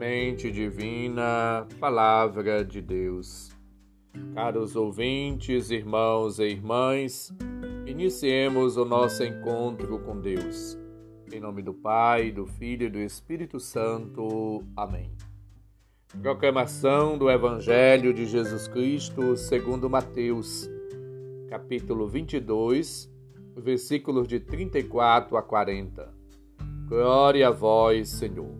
Semente Divina, Palavra de Deus. Caros ouvintes, irmãos e irmãs, iniciemos o nosso encontro com Deus. Em nome do Pai, do Filho e do Espírito Santo. Amém. Proclamação do Evangelho de Jesus Cristo segundo Mateus, capítulo 22, versículos de 34 a 40. Glória a vós, Senhor.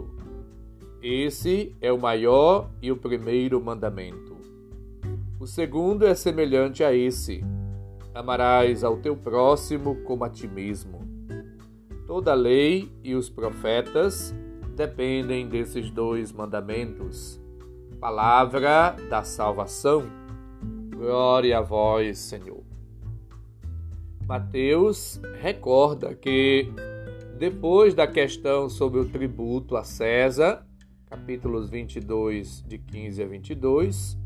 esse é o maior e o primeiro mandamento. O segundo é semelhante a esse: amarás ao teu próximo como a ti mesmo. Toda a lei e os profetas dependem desses dois mandamentos. Palavra da salvação. Glória a vós, Senhor. Mateus recorda que, depois da questão sobre o tributo a César, capítulos 22, de 15 a 22,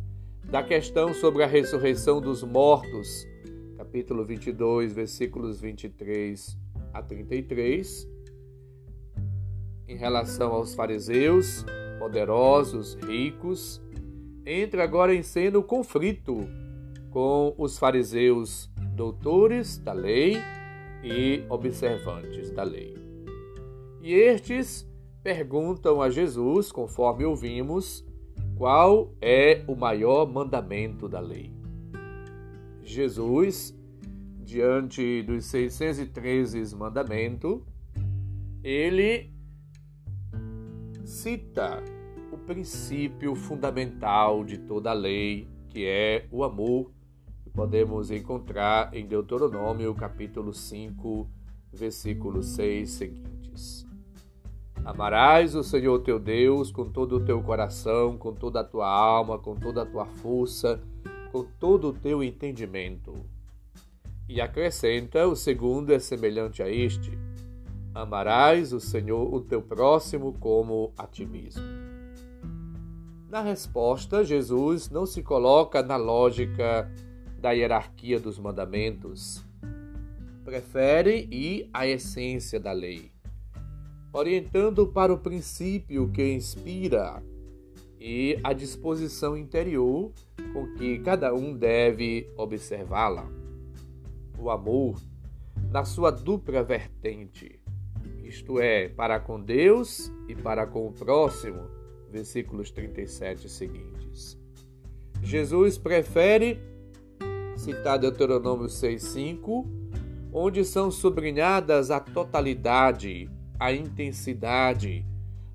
da questão sobre a ressurreição dos mortos, capítulo 22, versículos 23 a 33, em relação aos fariseus, poderosos, ricos, entra agora em cena o conflito com os fariseus doutores da lei e observantes da lei. E estes perguntam a Jesus, conforme ouvimos, qual é o maior mandamento da lei. Jesus, diante dos 613 mandamentos, ele cita o princípio fundamental de toda a lei, que é o amor, que podemos encontrar em Deuteronômio capítulo 5, versículo 6 seguintes. Amarás o Senhor teu Deus com todo o teu coração, com toda a tua alma, com toda a tua força, com todo o teu entendimento. E acrescenta: o segundo é semelhante a este: amarás o Senhor, o teu próximo, como a ti mesmo. Na resposta, Jesus não se coloca na lógica da hierarquia dos mandamentos. Prefere ir à essência da lei orientando para o princípio que inspira e a disposição interior com que cada um deve observá-la. O amor, na sua dupla vertente, isto é, para com Deus e para com o próximo, versículos 37 seguintes. Jesus prefere citar Deuteronômio 6,5, onde são sublinhadas a totalidade a intensidade,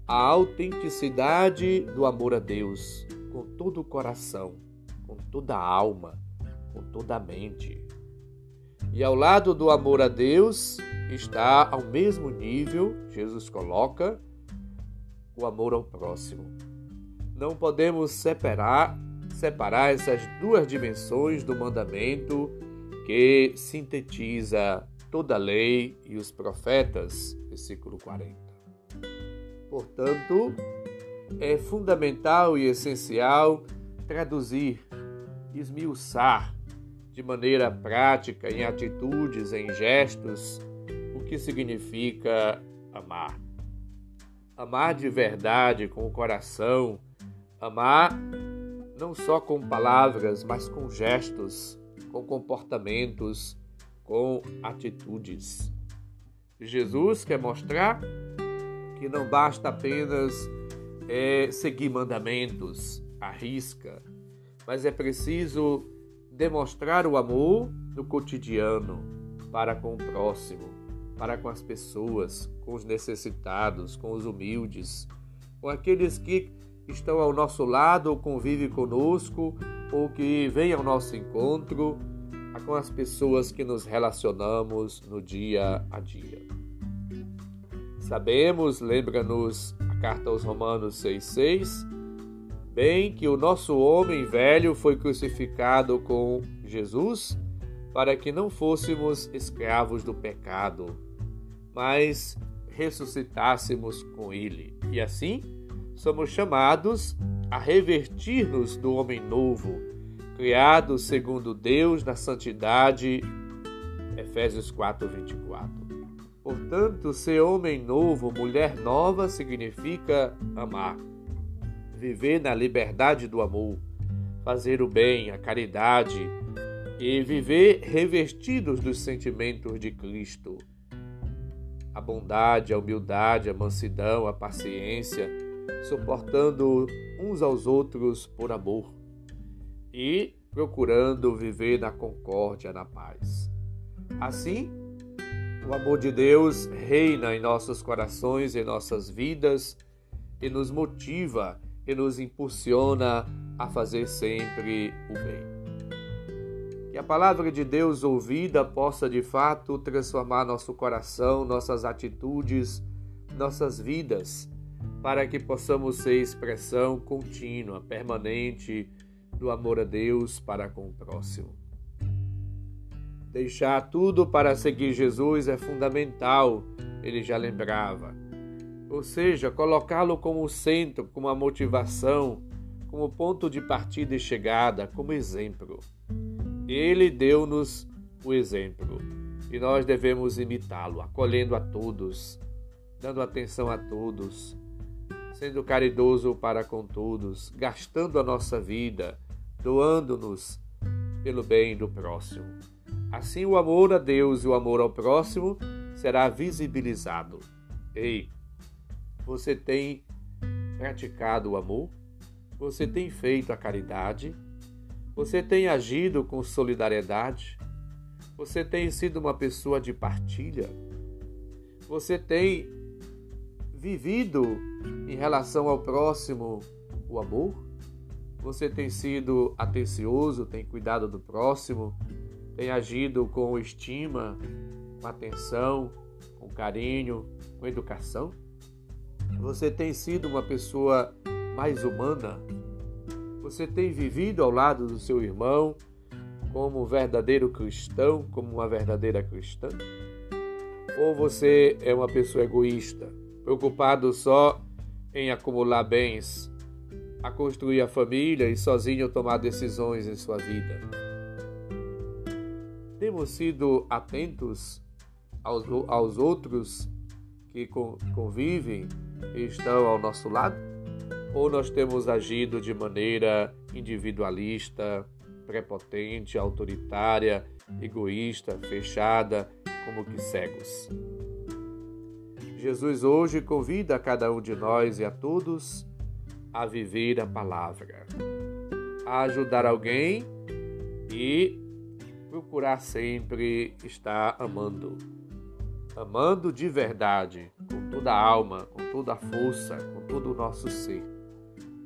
a autenticidade do amor a Deus com todo o coração, com toda a alma, com toda a mente. E ao lado do amor a Deus está ao mesmo nível, Jesus coloca, o amor ao próximo. Não podemos separar, separar essas duas dimensões do mandamento que sintetiza toda a lei e os profetas, versículo 40. Portanto, é fundamental e essencial traduzir, esmiuçar de maneira prática, em atitudes, em gestos, o que significa amar. Amar de verdade, com o coração, amar não só com palavras, mas com gestos, com comportamentos, com atitudes. Jesus quer mostrar que não basta apenas é, seguir mandamentos à risca, mas é preciso demonstrar o amor no cotidiano para com o próximo, para com as pessoas, com os necessitados, com os humildes, com aqueles que estão ao nosso lado ou convivem conosco ou que vêm ao nosso encontro com as pessoas que nos relacionamos no dia a dia. Sabemos, lembra-nos a carta aos Romanos 6,6, bem que o nosso homem velho foi crucificado com Jesus para que não fôssemos escravos do pecado, mas ressuscitássemos com ele. E assim somos chamados a revertir-nos do homem novo, criado segundo Deus na santidade. Efésios 4, 24. Portanto, ser homem novo, mulher nova, significa amar, viver na liberdade do amor, fazer o bem, a caridade e viver revestidos dos sentimentos de Cristo. A bondade, a humildade, a mansidão, a paciência, suportando uns aos outros por amor e procurando viver na concórdia, na paz. Assim, o amor de Deus reina em nossos corações, em nossas vidas e nos motiva e nos impulsiona a fazer sempre o bem. Que a palavra de Deus ouvida possa de fato transformar nosso coração, nossas atitudes, nossas vidas, para que possamos ser expressão contínua, permanente do amor a Deus para com o próximo. Deixar tudo para seguir Jesus é fundamental, ele já lembrava. Ou seja, colocá-lo como centro, como a motivação, como ponto de partida e chegada, como exemplo. Ele deu-nos o exemplo e nós devemos imitá-lo, acolhendo a todos, dando atenção a todos, sendo caridoso para com todos, gastando a nossa vida, doando-nos pelo bem do próximo. Assim, o amor a Deus e o amor ao próximo será visibilizado. Ei, você tem praticado o amor? Você tem feito a caridade? Você tem agido com solidariedade? Você tem sido uma pessoa de partilha? Você tem vivido em relação ao próximo o amor? Você tem sido atencioso, tem cuidado do próximo, tem agido com estima, com atenção, com carinho, com educação? Você tem sido uma pessoa mais humana? Você tem vivido ao lado do seu irmão como um verdadeiro cristão, como uma verdadeira cristã? Ou você é uma pessoa egoísta, preocupado só em acumular bens, a construir a família e sozinho tomar decisões em sua vida? temos sido atentos aos, aos outros que convivem e estão ao nosso lado? Ou nós temos agido de maneira individualista, prepotente, autoritária, egoísta, fechada, como que cegos? Jesus hoje convida a cada um de nós e a todos a viver a palavra, a ajudar alguém e procurar sempre estar amando. Amando de verdade, com toda a alma, com toda a força, com todo o nosso ser.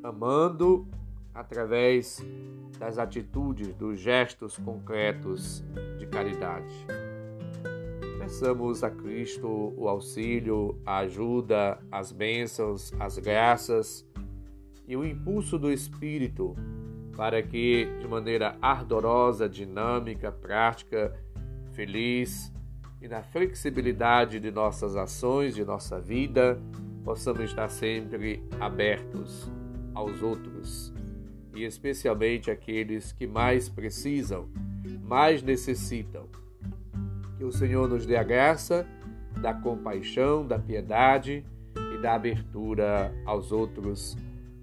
Amando através das atitudes, dos gestos concretos de caridade. Peçamos a Cristo o auxílio, a ajuda, as bênçãos, as graças e o impulso do Espírito para que, de maneira ardorosa, dinâmica, prática, feliz e na flexibilidade de nossas ações, de nossa vida, possamos estar sempre abertos aos outros e especialmente aqueles que mais precisam, mais necessitam. Que o Senhor nos dê a graça da compaixão, da piedade e da abertura aos outros